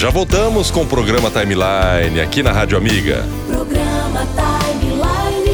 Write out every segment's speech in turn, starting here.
Já voltamos com o programa Timeline aqui na Rádio Amiga. Programa Timeline.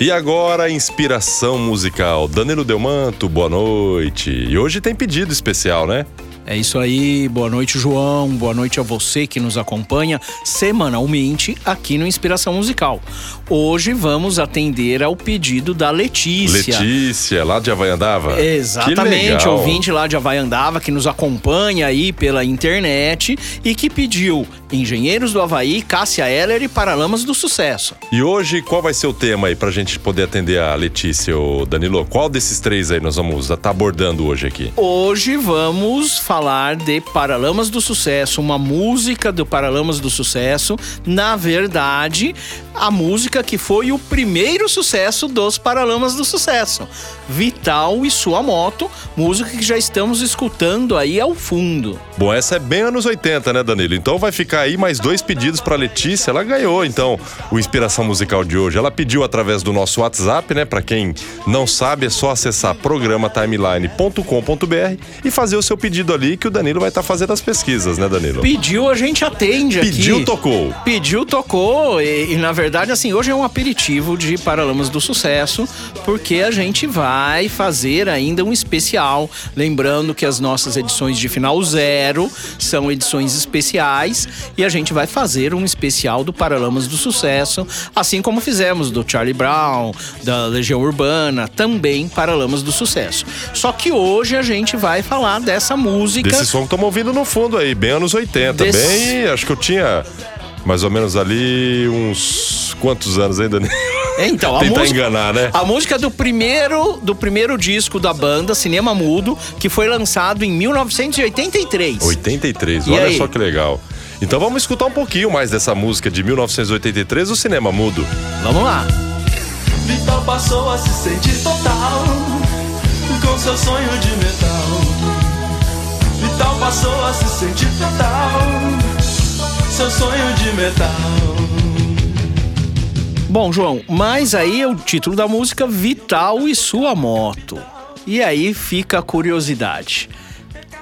E agora, inspiração musical. Danilo Delmanto, boa noite. E hoje tem pedido especial, né? É isso aí, boa noite, João. Boa noite a você que nos acompanha semanalmente aqui no Inspiração Musical. Hoje vamos atender ao pedido da Letícia. Letícia, lá de Havaiandava. Exatamente, ouvinte lá de Havaiandava que nos acompanha aí pela internet e que pediu Engenheiros do Havaí, Cássia Eller e Paralamas do Sucesso. E hoje, qual vai ser o tema aí pra gente poder atender a Letícia, ô Danilo? Qual desses três aí nós vamos estar abordando hoje aqui? Hoje vamos falar de Paralamas do Sucesso, uma música do Paralamas do Sucesso. Na verdade, a música que foi o primeiro sucesso dos Paralamas do Sucesso. Vital e sua moto, música que já estamos escutando aí ao fundo. Bom, essa é bem anos 80, né, Danilo? Então vai ficar aí mais dois pedidos pra Letícia. Ela ganhou, então, o Inspiração Musical de hoje. Ela pediu através do nosso WhatsApp, né? Pra quem não sabe, é só acessar programatimeline.com.br e fazer o seu pedido ali que o Danilo vai estar fazendo as pesquisas, né, Danilo? Pediu, a gente atende aqui. Pediu, tocou. Pediu, tocou. E, e, na verdade, assim, hoje é um aperitivo de Paralamas do Sucesso, porque a gente vai fazer ainda um especial. Lembrando que as nossas edições de final zero são edições especiais e a gente vai fazer um especial do Paralamas do Sucesso, assim como fizemos do Charlie Brown, da Legião Urbana, também Paralamas do Sucesso. Só que hoje a gente vai falar dessa música. Desse som que estamos ouvindo no fundo aí, bem anos 80. Desse- Bem, acho que eu tinha mais ou menos ali uns quantos anos ainda? Então, a Tentar música, enganar, né? A música do primeiro, do primeiro disco da banda, Cinema Mudo, que foi lançado em 1983. 83, E olha aí? só que legal. Então vamos escutar um pouquinho mais dessa música de 1983, o Cinema Mudo. Vamos lá. Vital passou a se sentir total com seu sonho de metal. Vital passou a se sentir total, seu sonho de metal. Bom, João, mas aí é o título da música Vital e sua moto. E aí fica a curiosidade.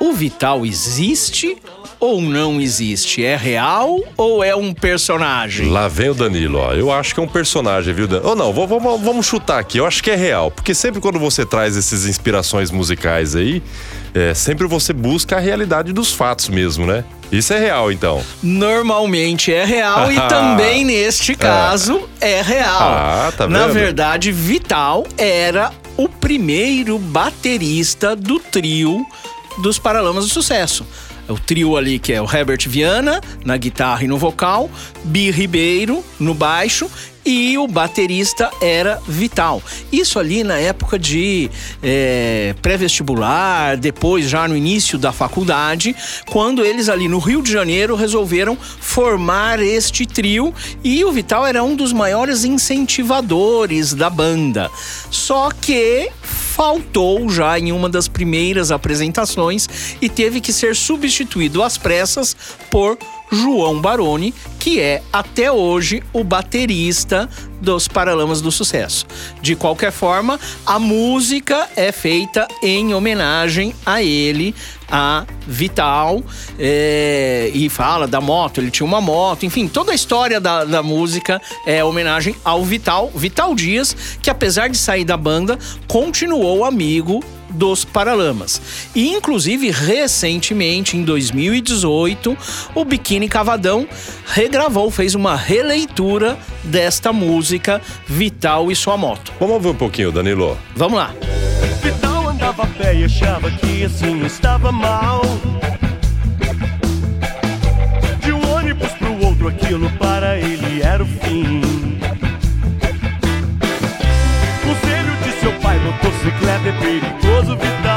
O Vital existe ou não existe? É real ou é um personagem? Lá vem o Danilo, ó. Eu acho que é um personagem, viu, Danilo? Ou não, vamos, vamos- chutar aqui. Eu acho que é real. Porque sempre quando você traz essas inspirações musicais aí, é, sempre você busca a realidade dos fatos mesmo, né? Isso é real, então. Normalmente é real e também neste caso é real. Ah, tá Na vendo? verdade, Vital era o primeiro baterista do trio dos Paralamas do Sucesso. O trio ali que é o Herbert Viana na guitarra e no vocal, Bi Ribeiro no baixo e o baterista era Vital. Isso ali na época de é, pré-vestibular, depois já no início da faculdade, quando eles ali no Rio de Janeiro resolveram formar este trio e o Vital era um dos maiores incentivadores da banda. Só que faltou já em uma das primeiras apresentações e teve que ser substituído às pressas por João Baroni, que é até hoje o baterista dos Paralamas do Sucesso. De qualquer forma, a música é feita em homenagem a ele, a Vital, é, e fala da moto, ele tinha uma moto, enfim, toda a história da, da música é homenagem ao Vital, Vital Dias, que apesar de sair da banda, continuou amigo dos Paralamas. E inclusive recentemente, em 2018, o Biquíni Cavadão regravou, fez uma releitura desta música Vital e sua moto. Vamos ouvir um pouquinho, Danilo. Vamos lá. Vital andava a pé e achava que assim estava mal. De um ônibus pro outro, aquilo para ele era o fim. Motocicleta é perigoso, Vital.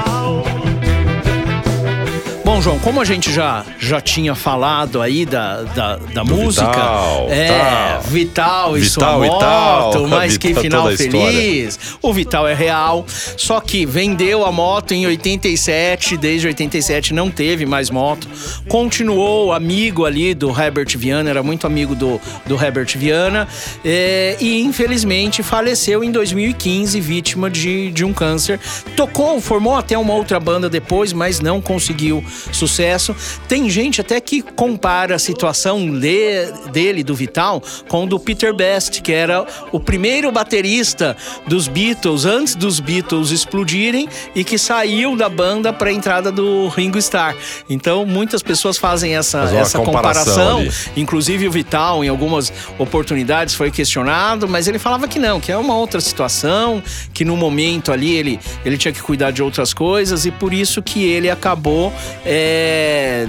João, como a gente já, já tinha falado aí da, da, da música, Vital, é, tal. Vital e Vital sua moto, mas que final feliz. O Vital é real, só que vendeu a moto em 87, desde 87 não teve mais moto. Continuou amigo ali do Herbert Viana, era muito amigo do, do Herbert Viana, é, e infelizmente faleceu em 2015, vítima de, de um câncer. Tocou, formou até uma outra banda depois, mas não conseguiu sucesso. Tem gente até que compara a situação de- dele, do Vital, com o do Peter Best, que era o primeiro baterista dos Beatles, antes dos Beatles explodirem, e que saiu da banda para a entrada do Ringo Starr. Então, muitas pessoas fazem essa, essa comparação comparação. Inclusive o Vital, em algumas oportunidades, foi questionado, mas ele falava que não, que é uma outra situação, que no momento ali ele, ele tinha que cuidar de outras coisas e por isso que ele acabou é,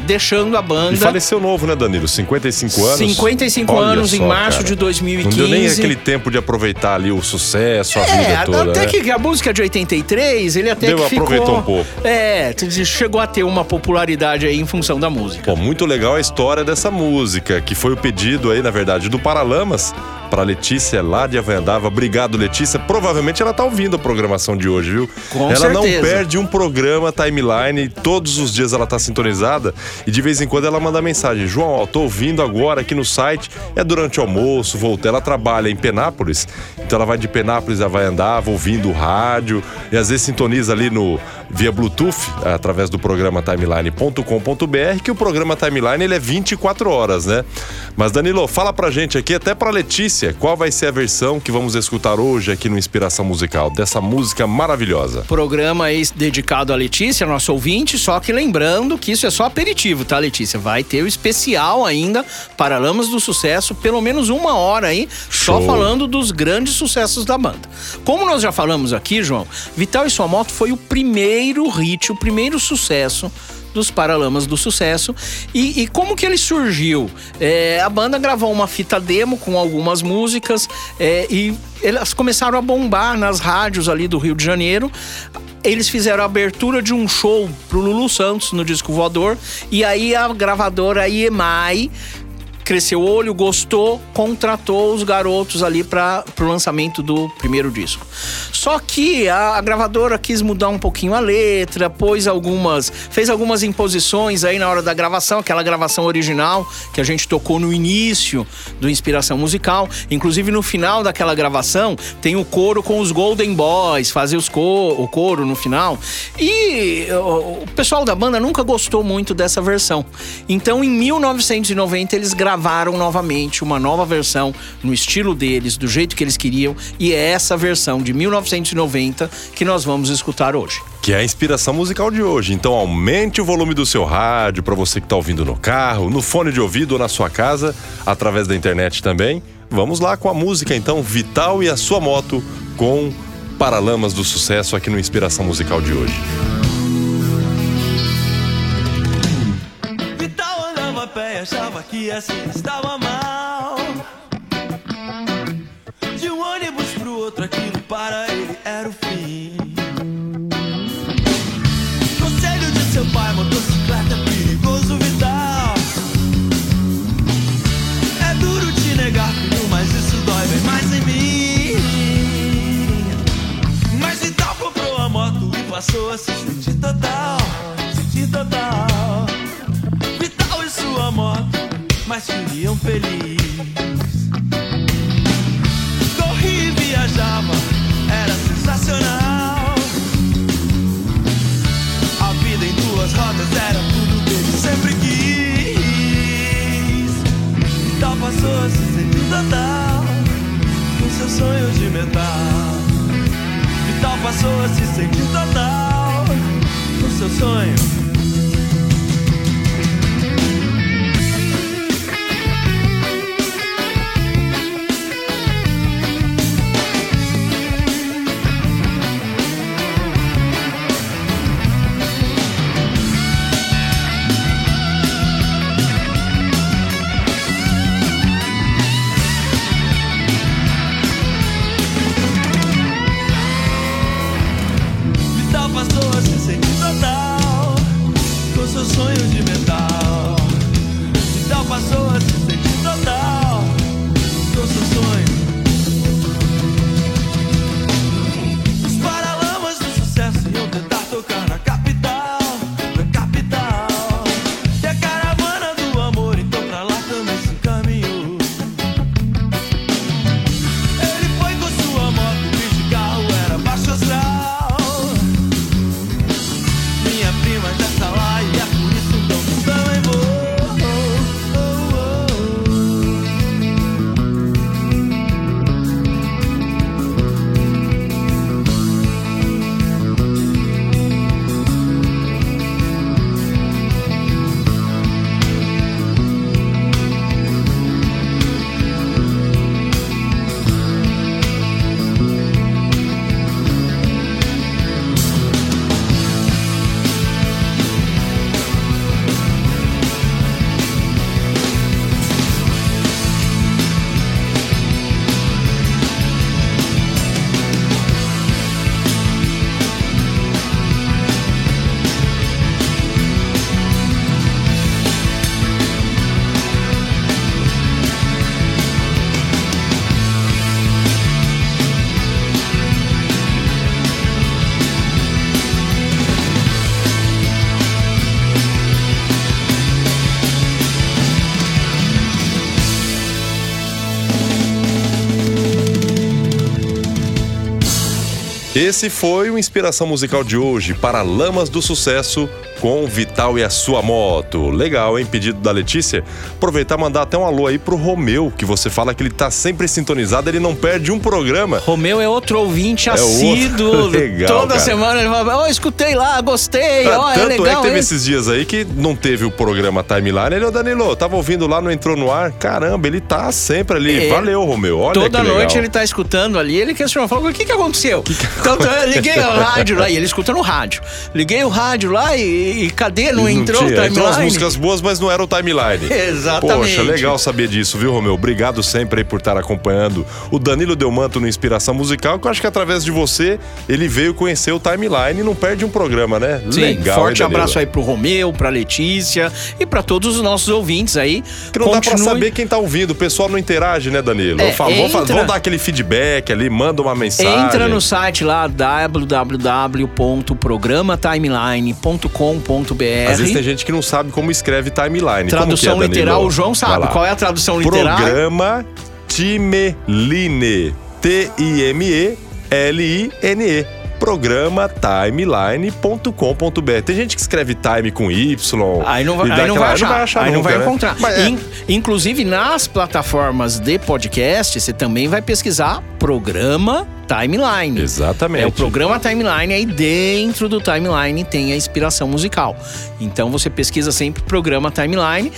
deixando a E banda. faleceu novo, né, Danilo? 55 anos. 55 Olha anos em só, março cara. de 2015. Não deu nem aquele tempo de aproveitar ali o sucesso, a É, vida toda. até né? que a música de 83, ele até Deu, que ficou... aproveitou um pouco. É, chegou a ter uma popularidade aí em função da música. Pô, muito legal a história dessa música, que foi o pedido aí, na verdade, do Paralamas para Letícia lá de Avanhadava. Obrigado, Letícia. Provavelmente ela tá ouvindo a programação de hoje, viu? Com ela não certeza. perde um programa timeline, todos os dias ela tá sintonizada e de vez em quando ela manda mensagem: "João, ó, tô ouvindo agora aqui no site, é durante o almoço, voltei". Ela trabalha em Penápolis, então ela vai de Penápolis a Avanhadava ouvindo o rádio e às vezes sintoniza ali no via Bluetooth através do programa timeline.com.br, que o programa Timeline ele é 24 horas, né? Mas Danilo, fala pra gente aqui, até pra Letícia, qual vai ser a versão que vamos escutar hoje aqui no Inspiração Musical, dessa música maravilhosa. Programa aí dedicado à Letícia, nosso ouvinte, só que lembrando que isso é só aperitivo, tá, Letícia? Vai ter o especial ainda, Paralamas do Sucesso, pelo menos uma hora aí, só Show. falando dos grandes sucessos da banda. Como nós já falamos aqui, João, Vital e Sua Moto foi o primeiro hit, o primeiro sucesso dos Paralamas do Sucesso. E, e como que ele surgiu? É, a banda gravou uma fita demo com algumas músicas é, e elas começaram a bombar nas rádios ali do Rio de Janeiro. Eles fizeram a abertura de um show pro Lulu Santos no disco voador. E aí a gravadora EMI cresceu o olho, gostou, contratou os garotos ali para o lançamento do primeiro disco. Só que a, a gravadora quis mudar um pouquinho a letra, pôs algumas, fez algumas imposições aí na hora da gravação, aquela gravação original que a gente tocou no início do Inspiração Musical. Inclusive no final daquela gravação tem o coro com os Golden Boys, fazer os co o coro no final. E o, o pessoal da banda nunca gostou muito dessa versão. Então em 1990 eles gravaram novamente uma nova versão no estilo deles, do jeito que eles queriam, e é essa versão de 1990 que nós vamos escutar hoje. Que é a inspiração musical de hoje. Então aumente o volume do seu rádio para você que está ouvindo no carro, no fone de ouvido ou na sua casa, através da internet também. Vamos lá com a música então Vital e a sua moto com Paralamas do Sucesso aqui no Inspiração Musical de hoje. Achava que assim estava mal. De um ônibus pro outro, aquilo para ele era o fim. Conselho de seu pai, motocicleta é perigoso, Vital. É duro te negar, mas isso dói bem mais em mim. Mas Vital comprou a moto e passou a se sentir total, sentir total. Sua moto, mas queriam feliz. Esse foi o Inspiração Musical de hoje para Lamas do Sucesso com Vital e a sua moto. Legal, hein? Pedido da Letícia. Aproveitar e mandar até um alô aí pro Romeu, que você fala que ele tá sempre sintonizado, ele não perde um programa. Romeu é outro ouvinte É assíduo. outro. Legal, Toda cara. semana ele fala: Ó, escutei lá, gostei, Ah, ó, é Tanto é legal. que teve hein?" esses dias aí que não teve o programa Timeline. Ele, ô Danilo, tava ouvindo lá, não entrou no ar. Caramba, ele tá sempre ali. É. Valeu, Romeu. Olha Toda que legal. noite ele tá escutando ali, ele questionou, falou, o que que aconteceu? Então eu liguei o rádio lá, e ele escuta no rádio. Liguei o rádio lá e, e cadê? Não, entrou o tinha. timeline? Entrou as músicas boas, mas não era o timeline. Exatamente. Poxa, legal saber disso, viu, Romeu? Obrigado sempre aí por estar acompanhando o Danilo Delmanto no Inspiração Musical, que eu acho que através de você ele veio conhecer o timeline e não perde um programa, né? Sim, legal, forte hein, abraço aí pro Romeu, pra Letícia e pra todos os nossos ouvintes aí. Que não dá pra Continue- saber quem tá ouvindo, o pessoal não interage, né, Danilo? É, falo, entra- vamos dar aquele feedback ali, manda uma mensagem. Entra no site lá www.programatimeline.com.br. Às vezes tem gente que não sabe como escreve timeline. Tradução como que é, literal, o João Vai sabe. Qual é a tradução literal? Programa Timeline. T-I-M-E-L-I-N-E. Programa timeline.com.br. Tem gente que escreve time com Y. Aí não vai, aí não vai achar, achar aí não nunca, vai né? encontrar. Mas é, In- inclusive nas plataformas de podcast, você também vai pesquisar programa Timeline. Exatamente. É o programa Timeline, aí dentro do Timeline tem a inspiração musical. Então você pesquisa sempre programa Timeline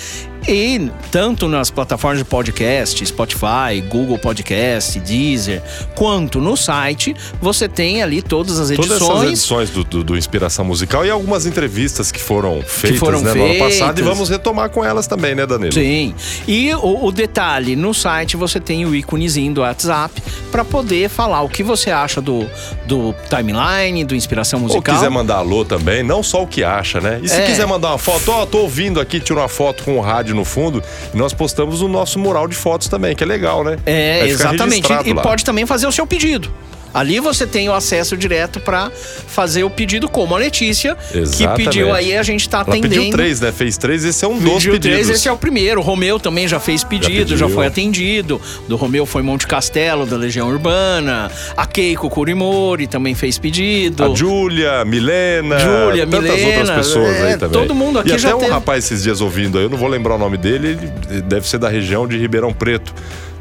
e tanto nas plataformas de podcast, Spotify, Google Podcast, Deezer, quanto no site, você tem ali todas as Todas essas edições. edições do, do- do Inspiração Musical e algumas entrevistas que foram feitas foram né, no ano passado e feitas. vamos retomar com elas também, né, Danilo? Sim. E o, o detalhe, no site você tem o íconezinho do WhatsApp para poder falar o que você acha do, do timeline, do inspiração Ou musical. quiser mandar alô também, não só o que acha, né? E se É. quiser mandar uma foto, ó, tô ouvindo aqui, tira uma foto com o rádio no fundo, e nós postamos o nosso mural de fotos também, que é legal, né? É, Vai exatamente. E lá. pode também fazer o seu pedido. Ali você tem o acesso direto para fazer o pedido, como a Letícia, que Exatamente. pediu aí, a gente tá Ela atendendo. pediu três, né? Fez três, esse é um dos Pediu pedidos. três, esse é o primeiro. O Romeu também já fez pedido, já, pediu. foi atendido. Do Romeu foi Monte Castelo, da Legião Urbana. A Keiko Kurimori também fez pedido. A Júlia, Milena, Júlia, tantas Milena, outras pessoas é, aí também. todo mundo aqui e já até um teve. rapaz esses dias ouvindo aí, eu não vou lembrar o nome dele, ele deve ser da região de Ribeirão Preto.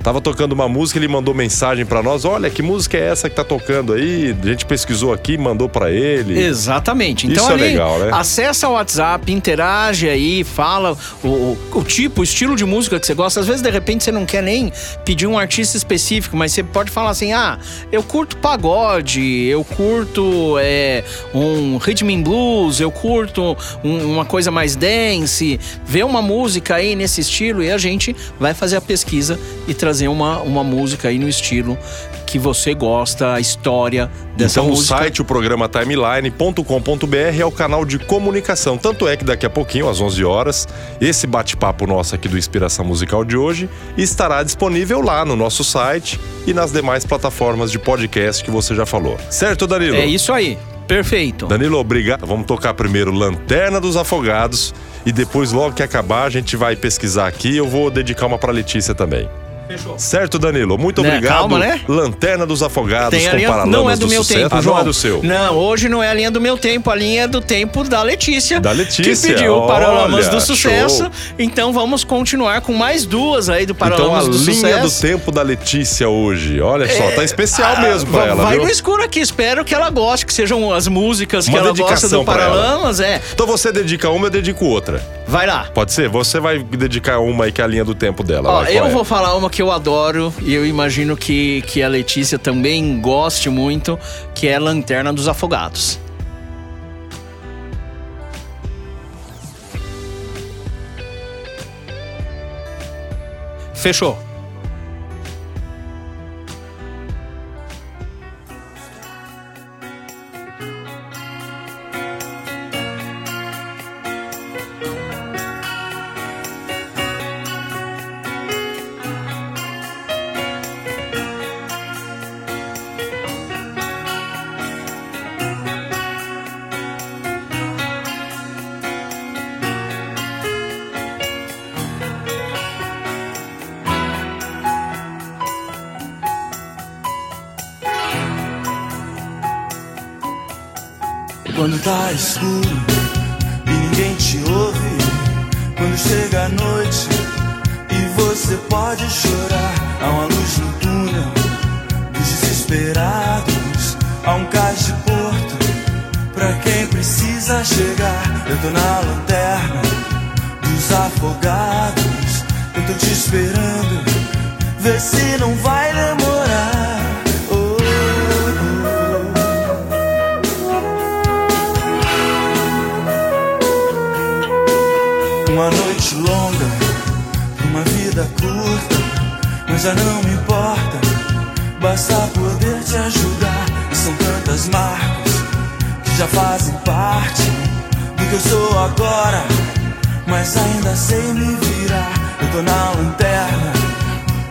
Tava tocando uma música, ele mandou mensagem pra nós, olha, que música é essa que tá tocando aí? A gente pesquisou aqui, mandou pra ele. Exatamente. Então Isso é ali, legal, né? acessa o WhatsApp, interage aí, fala o, o, o tipo, o estilo de música que você gosta. Às vezes, de repente, você não quer nem pedir um artista específico, mas você pode falar assim: ah, eu curto pagode, eu curto é, um rhythm and blues, eu curto um- uma coisa mais dance. Vê uma música aí nesse estilo e a gente vai fazer a pesquisa e trazer uma, uma música aí no estilo que você gosta, a história dessa Então, música. o site, o programa timeline.com.br é o canal de comunicação. Tanto é que daqui a pouquinho, às 11 horas, esse bate-papo nosso aqui do Inspiração Musical de hoje estará disponível lá no nosso site e nas demais plataformas de podcast que você já falou. Certo, Danilo? É isso aí. Perfeito. Danilo, obrigado. Vamos tocar primeiro Lanterna dos Afogados e depois, logo que acabar, a gente vai pesquisar aqui. Eu vou dedicar uma pra Letícia também. Fechou. Certo, Danilo? Muito Né, obrigado. calma, né? Lanterna dos Afogados Tem a com linha, Paralamas não é do, meu Sucesso. tempo, Ah, João. não é do seu. Não, hoje não é a linha do meu tempo, a linha é do tempo da Letícia. Da Letícia, Que pediu o Paralamas olha, do Sucesso. show. Então vamos continuar com mais duas aí do Então a Paralamas do linha do Sucesso. tempo da Letícia hoje. Olha só, tá especial Ah, mesmo pra ela, Vai viu? no escuro aqui, espero que ela goste, que sejam as músicas que Uma ela gosta do. Paralamas. É, Então você dedica uma, eu dedico outra. vai lá. Pode ser? Você vai dedicar uma aí que é a linha do tempo dela. Ó, vai, eu é? vou falar uma que eu adoro e eu imagino que, que a Letícia também goste muito, que é Lanterna dos Afogados. Fechou. Chegar. Eu tô na lanterna dos afogados. Eu tô te esperando. Vê se não vai demorar. Oh. Uma noite longa, uma vida curta, mas já não me importa. Basta poder te ajudar. São tantas marcas já fazem parte do que eu sou agora, mas ainda sei me virar. Eu tô na lanterna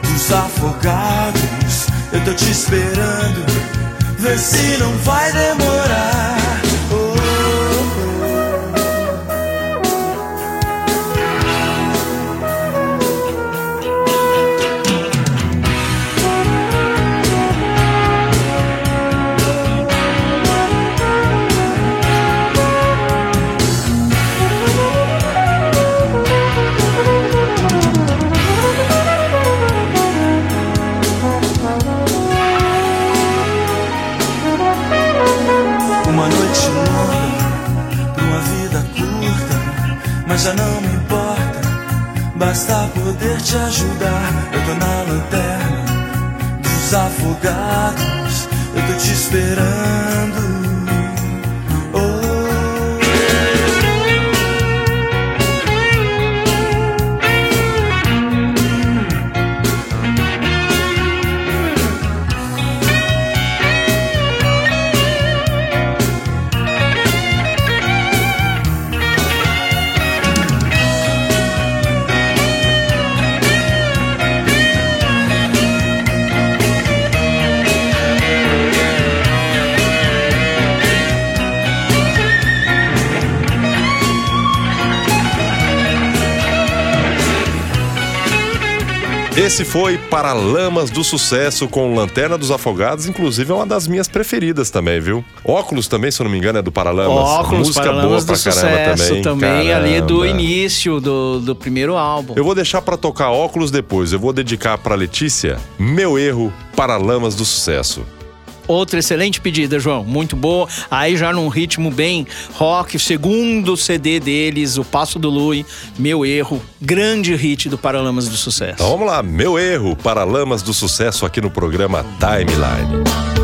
dos afogados. Eu tô te esperando, vê se não vai demorar. Esse foi Paralamas do Sucesso com Lanterna dos Afogados, inclusive é uma das minhas preferidas também, viu? Óculos também, se eu não me engano, é do Paralamas. Óculos, Música Paralamas boa do pra caramba Sucesso, também. ali do início do, do primeiro álbum. Eu vou deixar pra tocar óculos depois. Eu vou dedicar pra Letícia Meu Erro, Paralamas do Sucesso. Outra excelente pedida, João. Muito boa. Aí já num ritmo bem rock. Segundo CD deles, O Passo do Lui, Meu Erro. Grande hit do Paralamas do Sucesso. Então vamos lá, Meu Erro, Paralamas do Sucesso aqui no programa Timeline.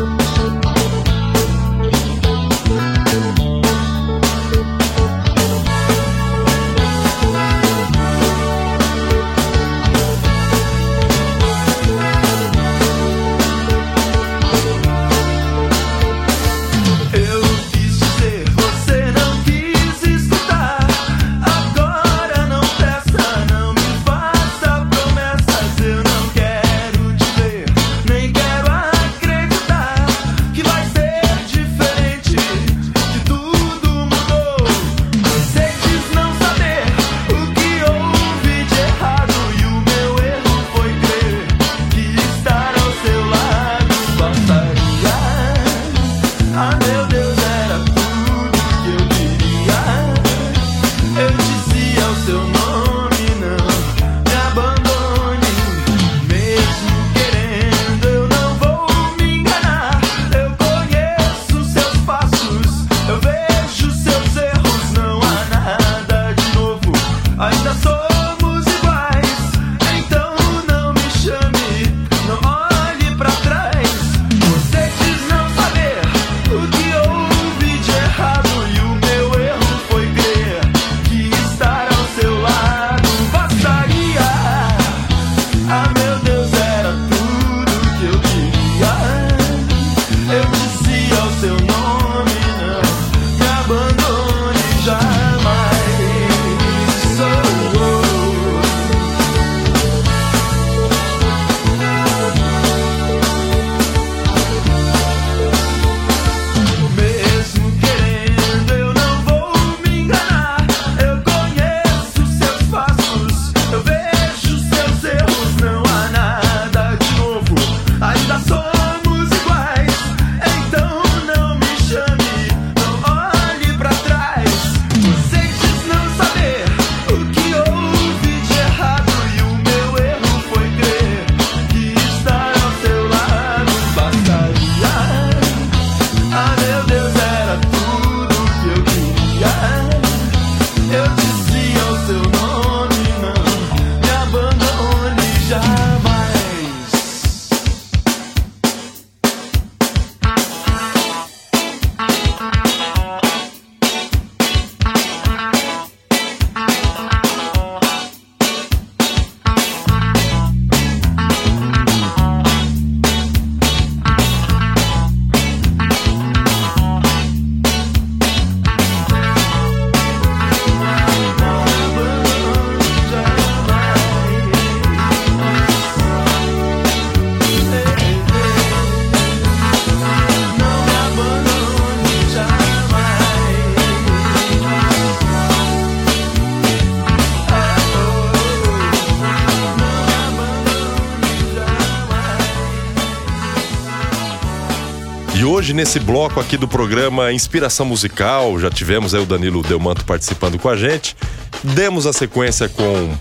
Hoje, nesse bloco aqui do programa Inspiração Musical, já tivemos aí o Danilo Delmanto participando com a gente. Demos a sequência com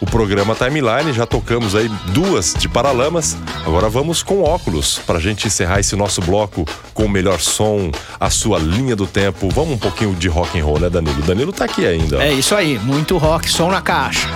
o programa Timeline, já tocamos aí duas de Paralamas. Agora vamos com óculos para a gente encerrar esse nosso bloco com o melhor som, a sua linha do tempo. Vamos um pouquinho de rock and roll, né, Danilo? Danilo tá aqui ainda. ó. É isso aí, muito rock, som na caixa.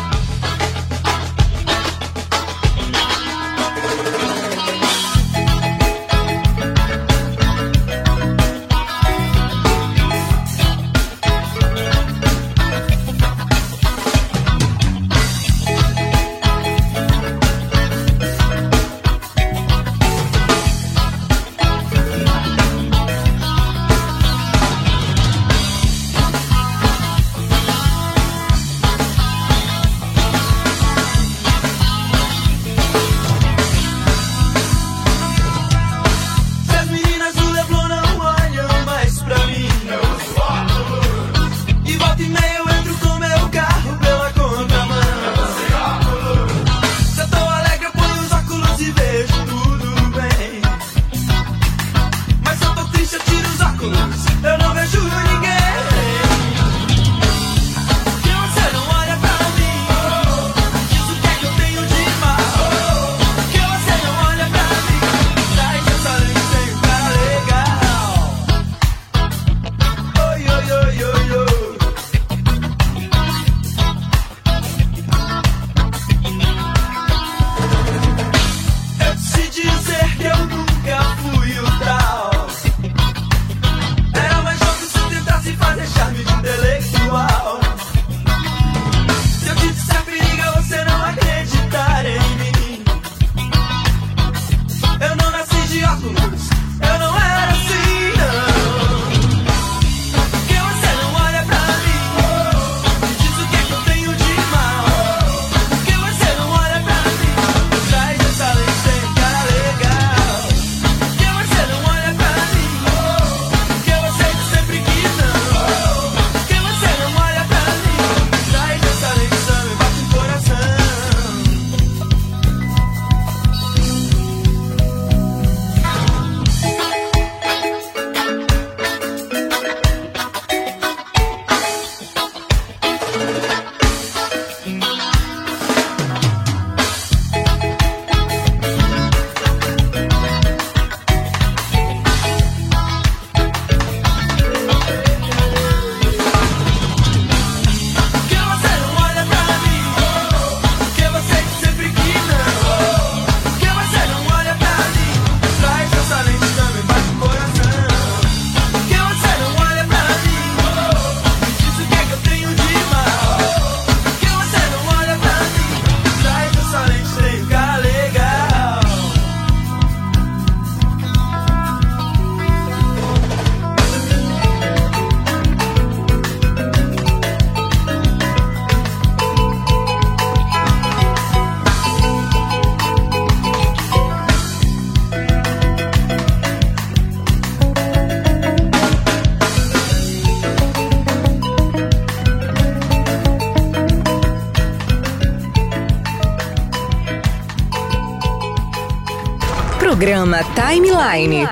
Programa Timeline.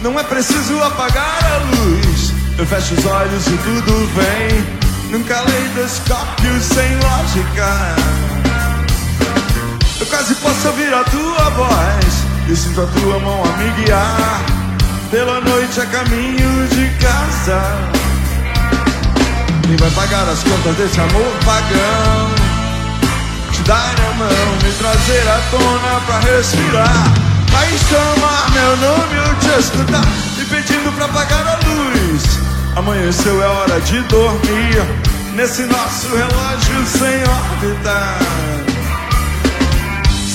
Não é preciso apagar a luz. Eu fecho os olhos e tudo vem. Num caleidoscópio sem lógica. Eu quase posso ouvir a tua voz. E sinto a tua mão a me guiar. Pela noite a caminho de casa. Quem vai pagar as contas desse amor pagão? Te dar a mão, me trazer à tona pra respirar. Vai chamar meu nome, eu te escutar. Me pedindo pra apagar a luz. Amanheceu, é hora de dormir. Nesse nosso relógio sem órbita.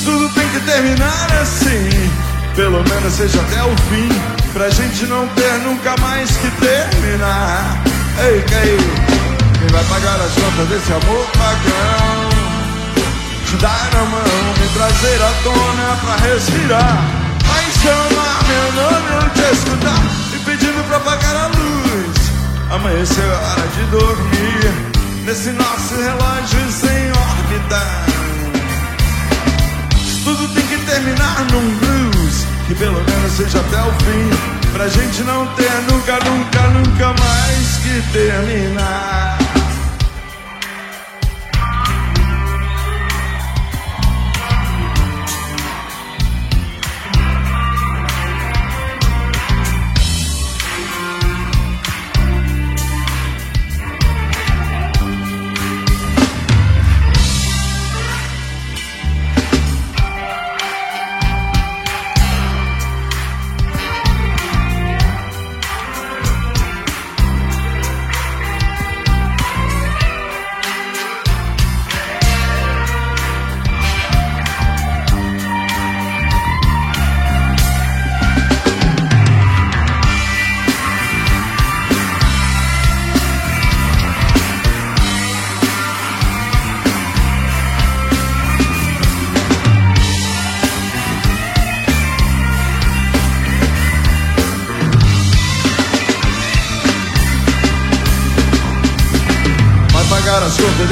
Tudo tem que terminar assim. Pelo menos seja até o fim. Pra gente não ter nunca mais que terminar. Ei, Caí, quem vai pagar as contas desse amor pagão? te dar a mão, me trazer à tona pra respirar. Vai chamar meu nome, eu te escutar e pedindo pra apagar a luz. Amanheceu a hora de dormir nesse nosso relógio sem órbita. Tudo tem que terminar num blues que pelo menos seja até o fim. Pra gente não ter nunca, nunca, nunca mais que terminar.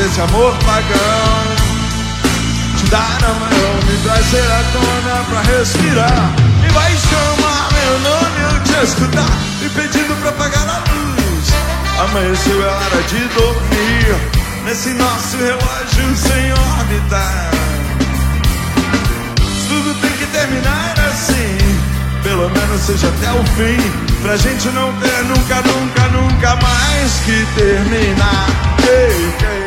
Desse amor pagão Te dar a mão, me trazer à tona pra respirar E vai chamar meu nome, eu te escutar E pedindo pra apagar a luz Amanheceu, é hora de dormir Nesse nosso relógio sem órbita tudo tem que terminar assim. Pelo menos seja até o fim. Pra gente não ter nunca, nunca, nunca mais que terminar. Ei, ei.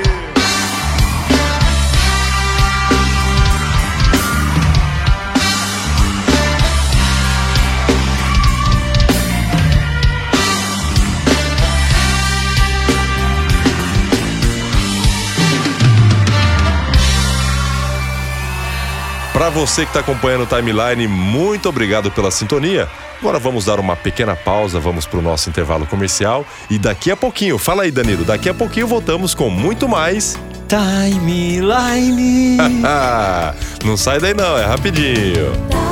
Para você que está acompanhando o timeline, muito obrigado pela sintonia. Agora vamos dar uma pequena pausa, vamos para o nosso intervalo comercial e daqui a pouquinho, fala aí Danilo, daqui a pouquinho voltamos com muito mais. Timeline. não sai daí não, é rapidinho.